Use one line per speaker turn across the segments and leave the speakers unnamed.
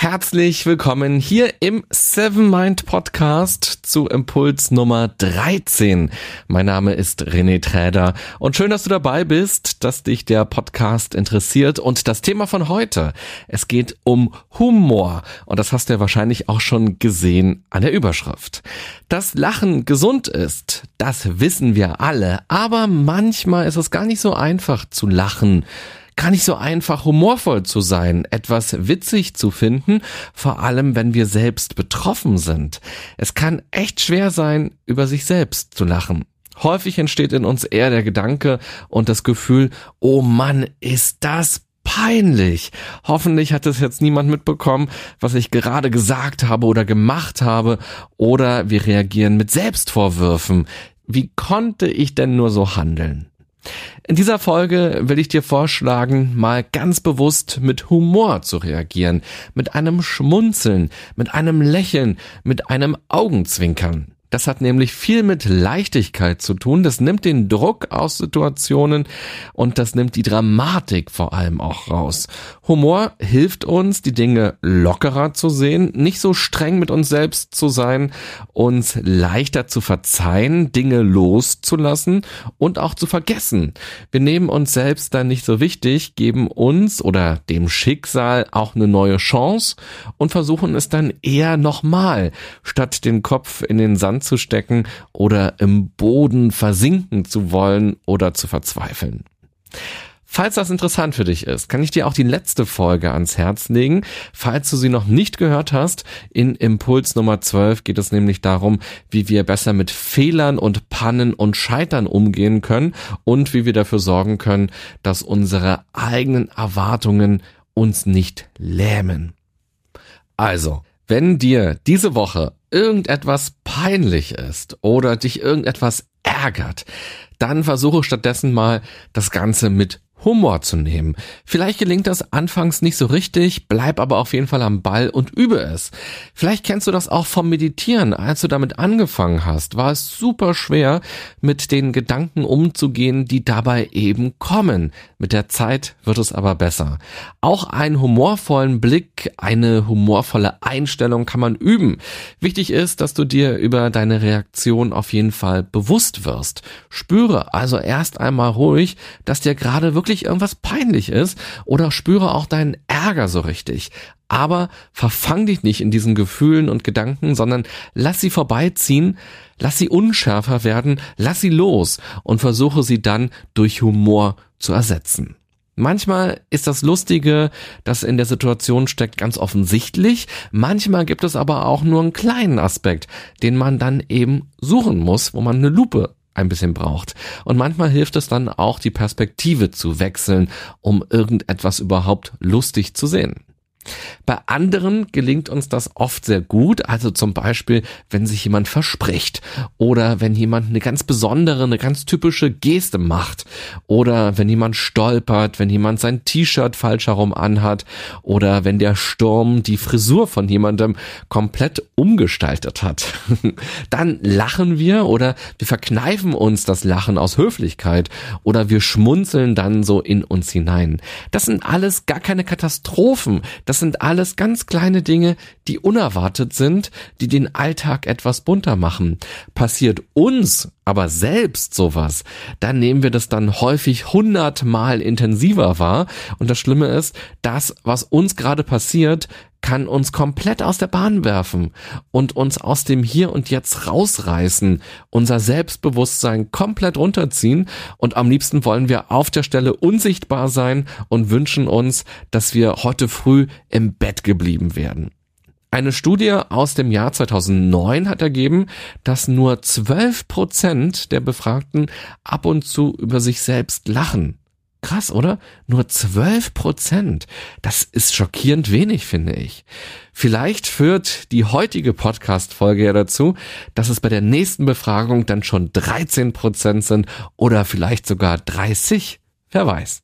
Herzlich willkommen hier im Seven Mind Podcast zu Impuls Nummer 13. Mein Name ist René Träder und schön, dass du dabei bist, dass dich der Podcast interessiert und das Thema von heute. Es geht um Humor und das hast du ja wahrscheinlich auch schon gesehen an der Überschrift. Dass Lachen gesund ist, das wissen wir alle, aber manchmal ist es gar nicht so einfach zu lachen gar nicht so einfach, humorvoll zu sein, etwas witzig zu finden, vor allem wenn wir selbst betroffen sind. Es kann echt schwer sein, über sich selbst zu lachen. Häufig entsteht in uns eher der Gedanke und das Gefühl, oh Mann, ist das peinlich. Hoffentlich hat es jetzt niemand mitbekommen, was ich gerade gesagt habe oder gemacht habe, oder wir reagieren mit Selbstvorwürfen. Wie konnte ich denn nur so handeln? In dieser Folge will ich dir vorschlagen, mal ganz bewusst mit Humor zu reagieren, mit einem Schmunzeln, mit einem Lächeln, mit einem Augenzwinkern. Das hat nämlich viel mit Leichtigkeit zu tun. Das nimmt den Druck aus Situationen und das nimmt die Dramatik vor allem auch raus. Humor hilft uns, die Dinge lockerer zu sehen, nicht so streng mit uns selbst zu sein, uns leichter zu verzeihen, Dinge loszulassen und auch zu vergessen. Wir nehmen uns selbst dann nicht so wichtig, geben uns oder dem Schicksal auch eine neue Chance und versuchen es dann eher nochmal, statt den Kopf in den Sand zu stecken oder im Boden versinken zu wollen oder zu verzweifeln. Falls das interessant für dich ist, kann ich dir auch die letzte Folge ans Herz legen. Falls du sie noch nicht gehört hast, in Impuls Nummer 12 geht es nämlich darum, wie wir besser mit Fehlern und Pannen und Scheitern umgehen können und wie wir dafür sorgen können, dass unsere eigenen Erwartungen uns nicht lähmen. Also, wenn dir diese Woche irgendetwas peinlich ist oder dich irgendetwas ärgert, dann versuche stattdessen mal das Ganze mit Humor zu nehmen. Vielleicht gelingt das anfangs nicht so richtig, bleib aber auf jeden Fall am Ball und übe es. Vielleicht kennst du das auch vom Meditieren. Als du damit angefangen hast, war es super schwer, mit den Gedanken umzugehen, die dabei eben kommen. Mit der Zeit wird es aber besser. Auch einen humorvollen Blick, eine humorvolle Einstellung kann man üben. Wichtig ist, dass du dir über deine Reaktion auf jeden Fall bewusst wirst. Spüre also erst einmal ruhig, dass dir gerade wirklich wirklich irgendwas peinlich ist oder spüre auch deinen Ärger so richtig. Aber verfang dich nicht in diesen Gefühlen und Gedanken, sondern lass sie vorbeiziehen, lass sie unschärfer werden, lass sie los und versuche sie dann durch Humor zu ersetzen. Manchmal ist das Lustige, das in der Situation steckt, ganz offensichtlich. Manchmal gibt es aber auch nur einen kleinen Aspekt, den man dann eben suchen muss, wo man eine Lupe ein bisschen braucht. Und manchmal hilft es dann auch, die Perspektive zu wechseln, um irgendetwas überhaupt lustig zu sehen. Bei anderen gelingt uns das oft sehr gut, also zum Beispiel, wenn sich jemand verspricht oder wenn jemand eine ganz besondere, eine ganz typische Geste macht oder wenn jemand stolpert, wenn jemand sein T-Shirt falsch herum anhat oder wenn der Sturm die Frisur von jemandem komplett umgestaltet hat. Dann lachen wir oder wir verkneifen uns das Lachen aus Höflichkeit oder wir schmunzeln dann so in uns hinein. Das sind alles gar keine Katastrophen. Das sind alles ganz kleine Dinge, die unerwartet sind, die den Alltag etwas bunter machen. Passiert uns aber selbst sowas, dann nehmen wir das dann häufig hundertmal intensiver wahr. Und das Schlimme ist, das, was uns gerade passiert, kann uns komplett aus der Bahn werfen und uns aus dem Hier und Jetzt rausreißen, unser Selbstbewusstsein komplett runterziehen und am liebsten wollen wir auf der Stelle unsichtbar sein und wünschen uns, dass wir heute früh im Bett geblieben werden. Eine Studie aus dem Jahr 2009 hat ergeben, dass nur 12 Prozent der Befragten ab und zu über sich selbst lachen. Krass, oder? Nur 12 Prozent. Das ist schockierend wenig, finde ich. Vielleicht führt die heutige Podcast-Folge ja dazu, dass es bei der nächsten Befragung dann schon 13 Prozent sind oder vielleicht sogar 30. Wer weiß.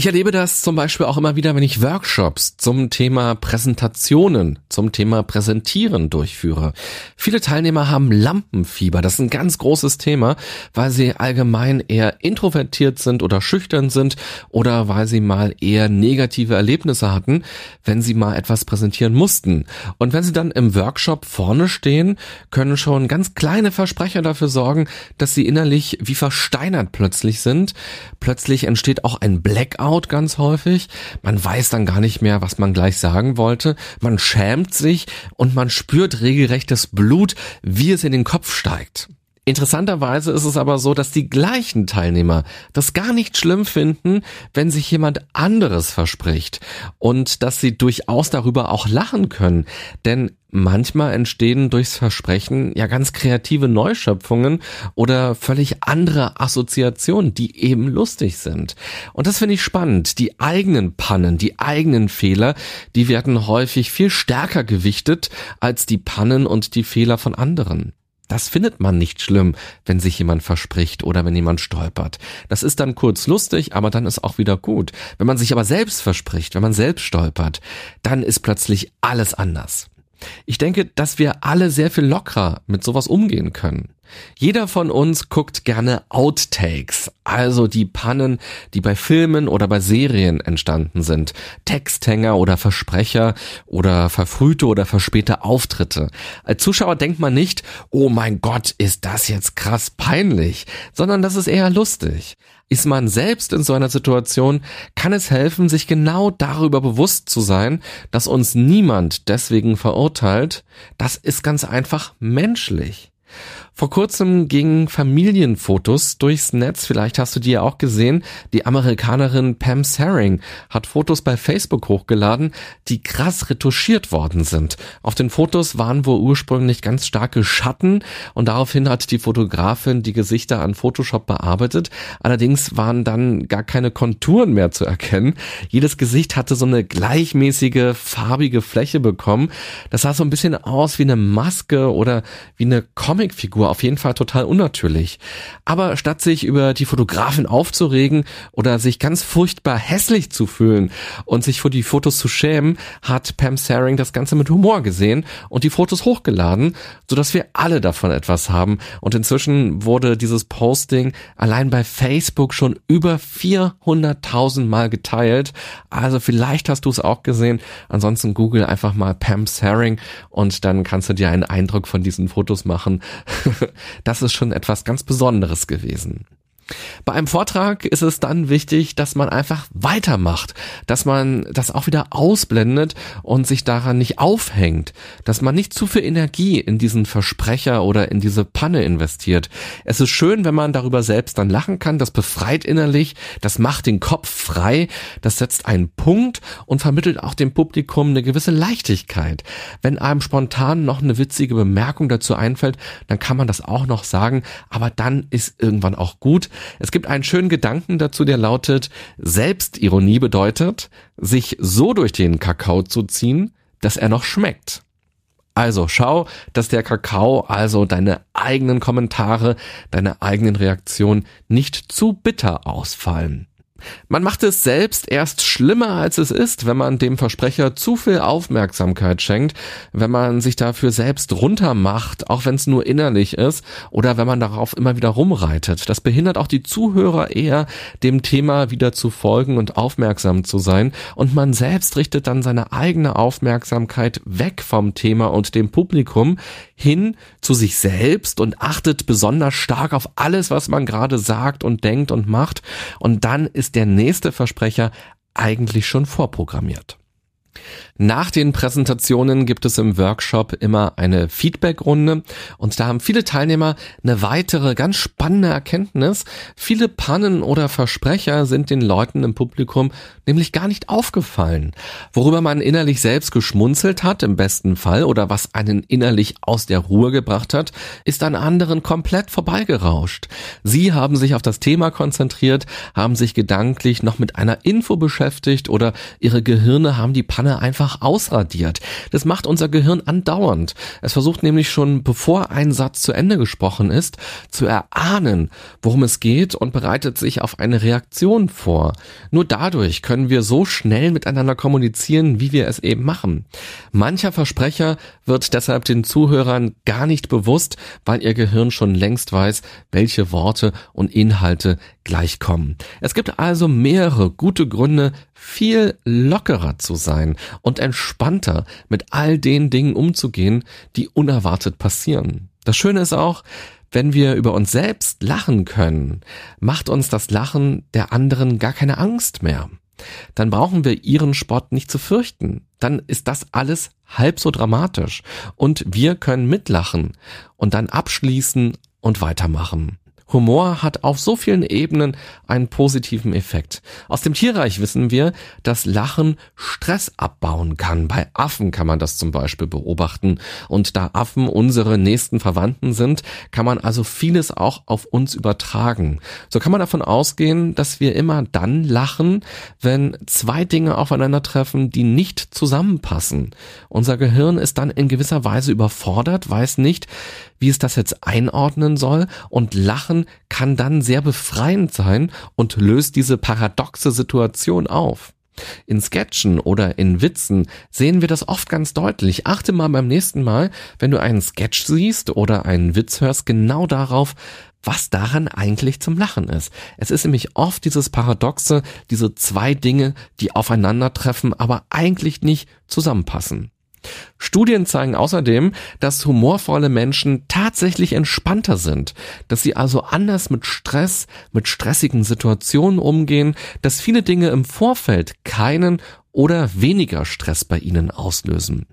Ich erlebe das zum Beispiel auch immer wieder, wenn ich Workshops zum Thema Präsentationen, zum Thema Präsentieren durchführe. Viele Teilnehmer haben Lampenfieber. Das ist ein ganz großes Thema, weil sie allgemein eher introvertiert sind oder schüchtern sind oder weil sie mal eher negative Erlebnisse hatten, wenn sie mal etwas präsentieren mussten. Und wenn sie dann im Workshop vorne stehen, können schon ganz kleine Versprecher dafür sorgen, dass sie innerlich wie versteinert plötzlich sind. Plötzlich entsteht auch ein Blackout Burnout ganz häufig. Man weiß dann gar nicht mehr, was man gleich sagen wollte. Man schämt sich und man spürt regelrechtes Blut, wie es in den Kopf steigt. Interessanterweise ist es aber so, dass die gleichen Teilnehmer das gar nicht schlimm finden, wenn sich jemand anderes verspricht und dass sie durchaus darüber auch lachen können. Denn manchmal entstehen durchs Versprechen ja ganz kreative Neuschöpfungen oder völlig andere Assoziationen, die eben lustig sind. Und das finde ich spannend. Die eigenen Pannen, die eigenen Fehler, die werden häufig viel stärker gewichtet als die Pannen und die Fehler von anderen. Das findet man nicht schlimm, wenn sich jemand verspricht oder wenn jemand stolpert. Das ist dann kurz lustig, aber dann ist auch wieder gut. Wenn man sich aber selbst verspricht, wenn man selbst stolpert, dann ist plötzlich alles anders. Ich denke, dass wir alle sehr viel lockerer mit sowas umgehen können. Jeder von uns guckt gerne Outtakes, also die Pannen, die bei Filmen oder bei Serien entstanden sind, Texthänger oder Versprecher oder verfrühte oder verspäte Auftritte. Als Zuschauer denkt man nicht, oh mein Gott, ist das jetzt krass peinlich, sondern das ist eher lustig. Ist man selbst in so einer Situation, kann es helfen, sich genau darüber bewusst zu sein, dass uns niemand deswegen verurteilt. Das ist ganz einfach menschlich. Vor kurzem gingen Familienfotos durchs Netz, vielleicht hast du die ja auch gesehen. Die Amerikanerin Pam Saring hat Fotos bei Facebook hochgeladen, die krass retuschiert worden sind. Auf den Fotos waren wohl ursprünglich ganz starke Schatten und daraufhin hat die Fotografin die Gesichter an Photoshop bearbeitet. Allerdings waren dann gar keine Konturen mehr zu erkennen. Jedes Gesicht hatte so eine gleichmäßige farbige Fläche bekommen. Das sah so ein bisschen aus wie eine Maske oder wie eine Comicfigur auf jeden Fall total unnatürlich. Aber statt sich über die Fotografin aufzuregen oder sich ganz furchtbar hässlich zu fühlen und sich vor die Fotos zu schämen, hat Pam Saring das Ganze mit Humor gesehen und die Fotos hochgeladen, sodass wir alle davon etwas haben. Und inzwischen wurde dieses Posting allein bei Facebook schon über 400.000 Mal geteilt. Also vielleicht hast du es auch gesehen. Ansonsten google einfach mal Pam Saring und dann kannst du dir einen Eindruck von diesen Fotos machen. das ist schon etwas ganz Besonderes gewesen. Bei einem Vortrag ist es dann wichtig, dass man einfach weitermacht, dass man das auch wieder ausblendet und sich daran nicht aufhängt, dass man nicht zu viel Energie in diesen Versprecher oder in diese Panne investiert. Es ist schön, wenn man darüber selbst dann lachen kann, das befreit innerlich, das macht den Kopf frei, das setzt einen Punkt und vermittelt auch dem Publikum eine gewisse Leichtigkeit. Wenn einem spontan noch eine witzige Bemerkung dazu einfällt, dann kann man das auch noch sagen, aber dann ist irgendwann auch gut. Es gibt einen schönen Gedanken dazu, der lautet, Selbstironie bedeutet, sich so durch den Kakao zu ziehen, dass er noch schmeckt. Also schau, dass der Kakao, also deine eigenen Kommentare, deine eigenen Reaktionen nicht zu bitter ausfallen. Man macht es selbst erst schlimmer, als es ist, wenn man dem Versprecher zu viel Aufmerksamkeit schenkt, wenn man sich dafür selbst runtermacht, auch wenn es nur innerlich ist, oder wenn man darauf immer wieder rumreitet. Das behindert auch die Zuhörer eher, dem Thema wieder zu folgen und aufmerksam zu sein, und man selbst richtet dann seine eigene Aufmerksamkeit weg vom Thema und dem Publikum hin zu sich selbst und achtet besonders stark auf alles, was man gerade sagt und denkt und macht, und dann ist ist der nächste Versprecher eigentlich schon vorprogrammiert. Nach den Präsentationen gibt es im Workshop immer eine Feedbackrunde und da haben viele Teilnehmer eine weitere ganz spannende Erkenntnis. Viele Pannen oder Versprecher sind den Leuten im Publikum nämlich gar nicht aufgefallen. Worüber man innerlich selbst geschmunzelt hat, im besten Fall, oder was einen innerlich aus der Ruhe gebracht hat, ist an anderen komplett vorbeigerauscht. Sie haben sich auf das Thema konzentriert, haben sich gedanklich noch mit einer Info beschäftigt oder ihre Gehirne haben die Panne einfach ausradiert. Das macht unser Gehirn andauernd. Es versucht nämlich schon, bevor ein Satz zu Ende gesprochen ist, zu erahnen, worum es geht und bereitet sich auf eine Reaktion vor. Nur dadurch können wir so schnell miteinander kommunizieren, wie wir es eben machen. Mancher Versprecher wird deshalb den Zuhörern gar nicht bewusst, weil ihr Gehirn schon längst weiß, welche Worte und Inhalte gleichkommen. Es gibt also mehrere gute Gründe, viel lockerer zu sein und entspannter mit all den Dingen umzugehen, die unerwartet passieren. Das Schöne ist auch, wenn wir über uns selbst lachen können, macht uns das Lachen der anderen gar keine Angst mehr. Dann brauchen wir ihren Spott nicht zu fürchten. Dann ist das alles halb so dramatisch. Und wir können mitlachen und dann abschließen und weitermachen. Humor hat auf so vielen Ebenen einen positiven Effekt. Aus dem Tierreich wissen wir, dass Lachen Stress abbauen kann. Bei Affen kann man das zum Beispiel beobachten. Und da Affen unsere nächsten Verwandten sind, kann man also vieles auch auf uns übertragen. So kann man davon ausgehen, dass wir immer dann lachen, wenn zwei Dinge aufeinandertreffen, die nicht zusammenpassen. Unser Gehirn ist dann in gewisser Weise überfordert, weiß nicht, wie es das jetzt einordnen soll und Lachen kann dann sehr befreiend sein und löst diese paradoxe Situation auf. In Sketchen oder in Witzen sehen wir das oft ganz deutlich. Achte mal beim nächsten Mal, wenn du einen Sketch siehst oder einen Witz hörst, genau darauf, was daran eigentlich zum Lachen ist. Es ist nämlich oft dieses Paradoxe, diese zwei Dinge, die aufeinandertreffen, aber eigentlich nicht zusammenpassen. Studien zeigen außerdem, dass humorvolle Menschen tatsächlich entspannter sind, dass sie also anders mit Stress, mit stressigen Situationen umgehen, dass viele Dinge im Vorfeld keinen oder weniger Stress bei ihnen auslösen.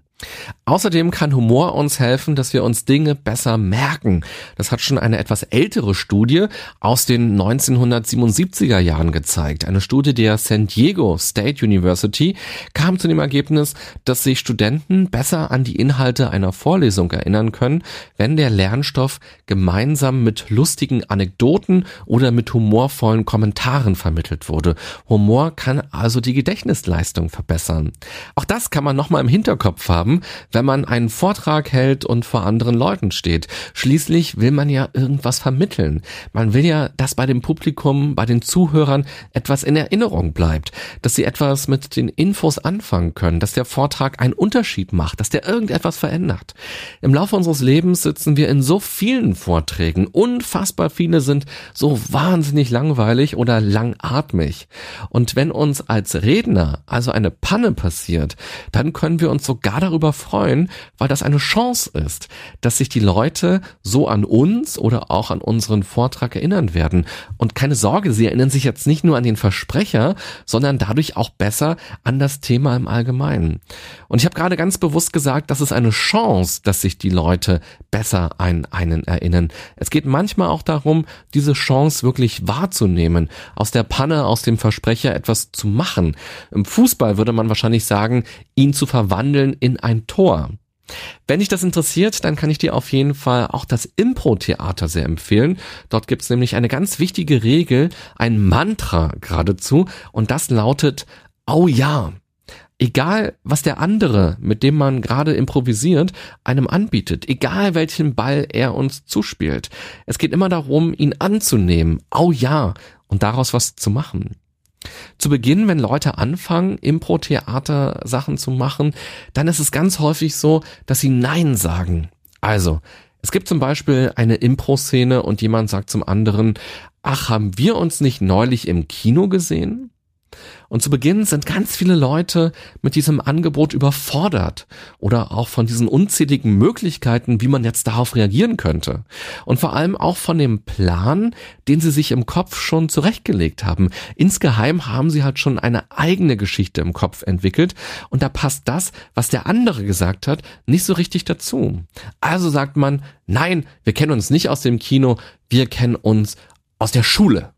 Außerdem kann Humor uns helfen, dass wir uns Dinge besser merken. Das hat schon eine etwas ältere Studie aus den 1977er Jahren gezeigt. Eine Studie der San Diego State University kam zu dem Ergebnis, dass sich Studenten besser an die Inhalte einer Vorlesung erinnern können, wenn der Lernstoff gemeinsam mit lustigen Anekdoten oder mit humorvollen Kommentaren vermittelt wurde. Humor kann also die Gedächtnisleistung verbessern. Auch das kann man nochmal im Hinterkopf haben haben, wenn man einen Vortrag hält und vor anderen Leuten steht. Schließlich will man ja irgendwas vermitteln. Man will ja, dass bei dem Publikum, bei den Zuhörern etwas in Erinnerung bleibt, dass sie etwas mit den Infos anfangen können, dass der Vortrag einen Unterschied macht, dass der irgendetwas verändert. Im Laufe unseres Lebens sitzen wir in so vielen Vorträgen. Unfassbar viele sind so wahnsinnig langweilig oder langatmig. Und wenn uns als Redner also eine Panne passiert, dann können wir uns sogar darüber darüber freuen, weil das eine Chance ist, dass sich die Leute so an uns oder auch an unseren Vortrag erinnern werden. Und keine Sorge, sie erinnern sich jetzt nicht nur an den Versprecher, sondern dadurch auch besser an das Thema im Allgemeinen. Und ich habe gerade ganz bewusst gesagt, das ist eine Chance, dass sich die Leute besser an einen erinnern. Es geht manchmal auch darum, diese Chance wirklich wahrzunehmen, aus der Panne, aus dem Versprecher etwas zu machen. Im Fußball würde man wahrscheinlich sagen, ihn zu verwandeln in ein Tor. Wenn dich das interessiert, dann kann ich dir auf jeden Fall auch das Impro-Theater sehr empfehlen. Dort gibt's nämlich eine ganz wichtige Regel, ein Mantra geradezu, und das lautet, oh ja. Egal, was der andere, mit dem man gerade improvisiert, einem anbietet, egal welchen Ball er uns zuspielt. Es geht immer darum, ihn anzunehmen, oh ja, und daraus was zu machen. Zu Beginn, wenn Leute anfangen, Impro-Theater Sachen zu machen, dann ist es ganz häufig so, dass sie Nein sagen. Also, es gibt zum Beispiel eine Impro-Szene und jemand sagt zum anderen, ach, haben wir uns nicht neulich im Kino gesehen? Und zu Beginn sind ganz viele Leute mit diesem Angebot überfordert oder auch von diesen unzähligen Möglichkeiten, wie man jetzt darauf reagieren könnte. Und vor allem auch von dem Plan, den sie sich im Kopf schon zurechtgelegt haben. Insgeheim haben sie halt schon eine eigene Geschichte im Kopf entwickelt und da passt das, was der andere gesagt hat, nicht so richtig dazu. Also sagt man, nein, wir kennen uns nicht aus dem Kino, wir kennen uns aus der Schule.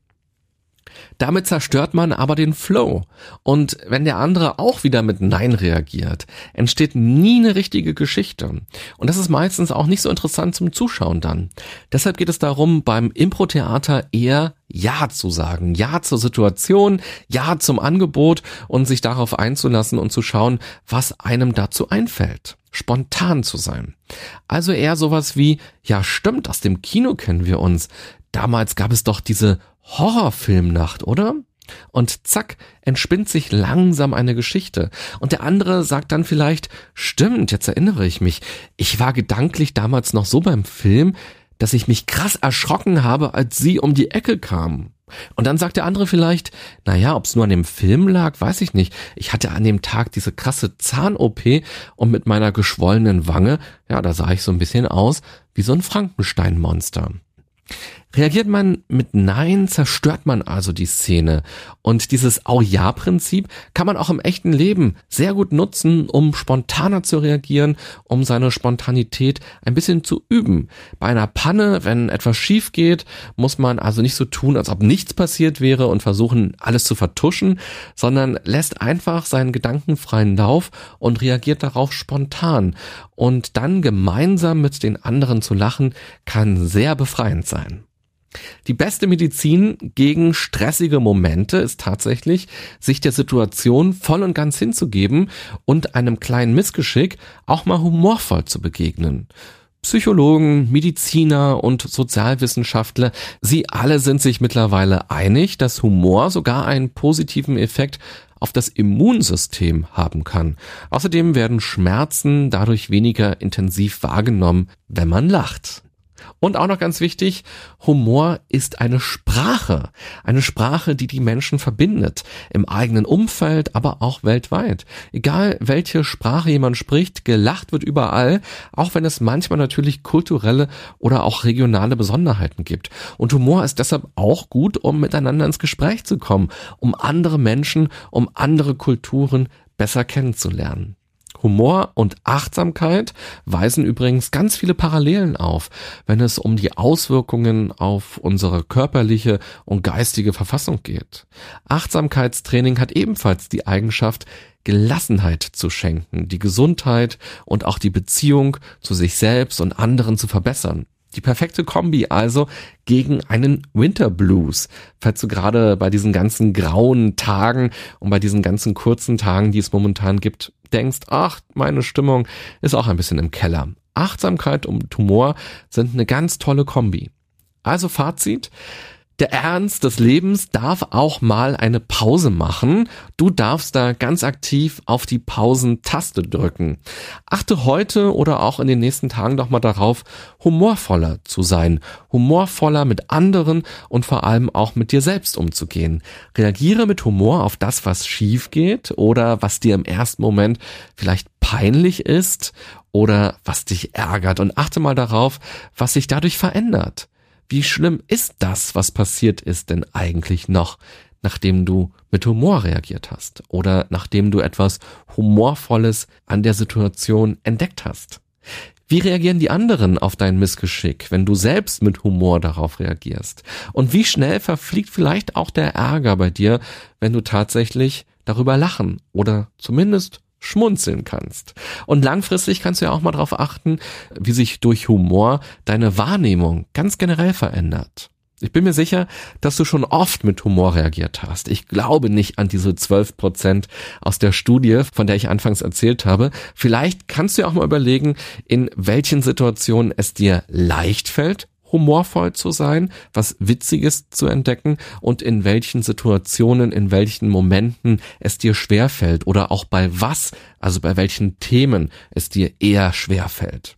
Damit zerstört man aber den Flow. Und wenn der andere auch wieder mit Nein reagiert, entsteht nie eine richtige Geschichte. Und das ist meistens auch nicht so interessant zum Zuschauen dann. Deshalb geht es darum, beim Impro-Theater eher ja zu sagen, Ja zur Situation, Ja zum Angebot und sich darauf einzulassen und zu schauen, was einem dazu einfällt. Spontan zu sein. Also eher sowas wie, ja stimmt, aus dem Kino kennen wir uns. Damals gab es doch diese Horrorfilmnacht, oder? Und zack, entspinnt sich langsam eine Geschichte. Und der andere sagt dann vielleicht, stimmt, jetzt erinnere ich mich, ich war gedanklich damals noch so beim Film, dass ich mich krass erschrocken habe, als sie um die Ecke kam. Und dann sagt der andere vielleicht, naja, ob es nur an dem Film lag, weiß ich nicht. Ich hatte an dem Tag diese krasse Zahn-OP und mit meiner geschwollenen Wange, ja, da sah ich so ein bisschen aus wie so ein Frankenstein-Monster. Reagiert man mit Nein, zerstört man also die Szene. Und dieses Au-Ja-Prinzip kann man auch im echten Leben sehr gut nutzen, um spontaner zu reagieren, um seine Spontanität ein bisschen zu üben. Bei einer Panne, wenn etwas schief geht, muss man also nicht so tun, als ob nichts passiert wäre und versuchen, alles zu vertuschen, sondern lässt einfach seinen gedankenfreien Lauf und reagiert darauf spontan. Und dann gemeinsam mit den anderen zu lachen, kann sehr befreiend sein. Die beste Medizin gegen stressige Momente ist tatsächlich, sich der Situation voll und ganz hinzugeben und einem kleinen Missgeschick auch mal humorvoll zu begegnen. Psychologen, Mediziner und Sozialwissenschaftler, sie alle sind sich mittlerweile einig, dass Humor sogar einen positiven Effekt auf das Immunsystem haben kann. Außerdem werden Schmerzen dadurch weniger intensiv wahrgenommen, wenn man lacht. Und auch noch ganz wichtig, Humor ist eine Sprache. Eine Sprache, die die Menschen verbindet. Im eigenen Umfeld, aber auch weltweit. Egal welche Sprache jemand spricht, gelacht wird überall, auch wenn es manchmal natürlich kulturelle oder auch regionale Besonderheiten gibt. Und Humor ist deshalb auch gut, um miteinander ins Gespräch zu kommen, um andere Menschen, um andere Kulturen besser kennenzulernen. Humor und Achtsamkeit weisen übrigens ganz viele Parallelen auf, wenn es um die Auswirkungen auf unsere körperliche und geistige Verfassung geht. Achtsamkeitstraining hat ebenfalls die Eigenschaft, Gelassenheit zu schenken, die Gesundheit und auch die Beziehung zu sich selbst und anderen zu verbessern. Die perfekte Kombi also gegen einen Winter. Falls du gerade bei diesen ganzen grauen Tagen und bei diesen ganzen kurzen Tagen, die es momentan gibt, denkst, ach, meine Stimmung ist auch ein bisschen im Keller. Achtsamkeit und Humor sind eine ganz tolle Kombi. Also Fazit, der Ernst des Lebens darf auch mal eine Pause machen. Du darfst da ganz aktiv auf die Pausentaste drücken. Achte heute oder auch in den nächsten Tagen doch mal darauf, humorvoller zu sein, humorvoller mit anderen und vor allem auch mit dir selbst umzugehen. Reagiere mit Humor auf das, was schief geht oder was dir im ersten Moment vielleicht peinlich ist oder was dich ärgert und achte mal darauf, was sich dadurch verändert. Wie schlimm ist das, was passiert ist denn eigentlich noch, nachdem du mit Humor reagiert hast oder nachdem du etwas Humorvolles an der Situation entdeckt hast? Wie reagieren die anderen auf dein Missgeschick, wenn du selbst mit Humor darauf reagierst? Und wie schnell verfliegt vielleicht auch der Ärger bei dir, wenn du tatsächlich darüber lachen oder zumindest schmunzeln kannst. Und langfristig kannst du ja auch mal darauf achten, wie sich durch Humor deine Wahrnehmung ganz generell verändert. Ich bin mir sicher, dass du schon oft mit Humor reagiert hast. Ich glaube nicht an diese 12 Prozent aus der Studie, von der ich anfangs erzählt habe. Vielleicht kannst du ja auch mal überlegen, in welchen Situationen es dir leicht fällt, humorvoll zu sein, was Witziges zu entdecken und in welchen Situationen, in welchen Momenten es dir schwerfällt oder auch bei was, also bei welchen Themen es dir eher schwerfällt.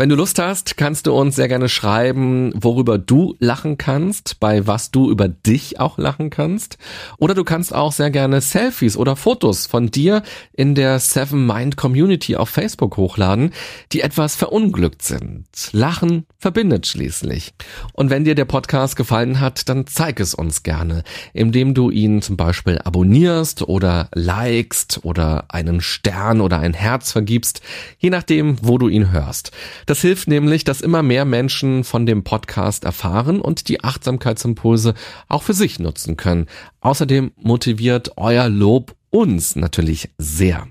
Wenn du Lust hast, kannst du uns sehr gerne schreiben, worüber du lachen kannst, bei was du über dich auch lachen kannst. Oder du kannst auch sehr gerne Selfies oder Fotos von dir in der Seven Mind Community auf Facebook hochladen, die etwas verunglückt sind. Lachen verbindet schließlich. Und wenn dir der Podcast gefallen hat, dann zeig es uns gerne, indem du ihn zum Beispiel abonnierst oder likest oder einen Stern oder ein Herz vergibst, je nachdem, wo du ihn hörst. Das hilft nämlich, dass immer mehr Menschen von dem Podcast erfahren und die Achtsamkeitsimpulse auch für sich nutzen können. Außerdem motiviert euer Lob uns natürlich sehr.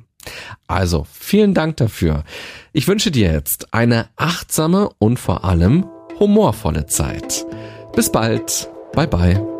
Also, vielen Dank dafür. Ich wünsche dir jetzt eine achtsame und vor allem humorvolle Zeit. Bis bald. Bye bye.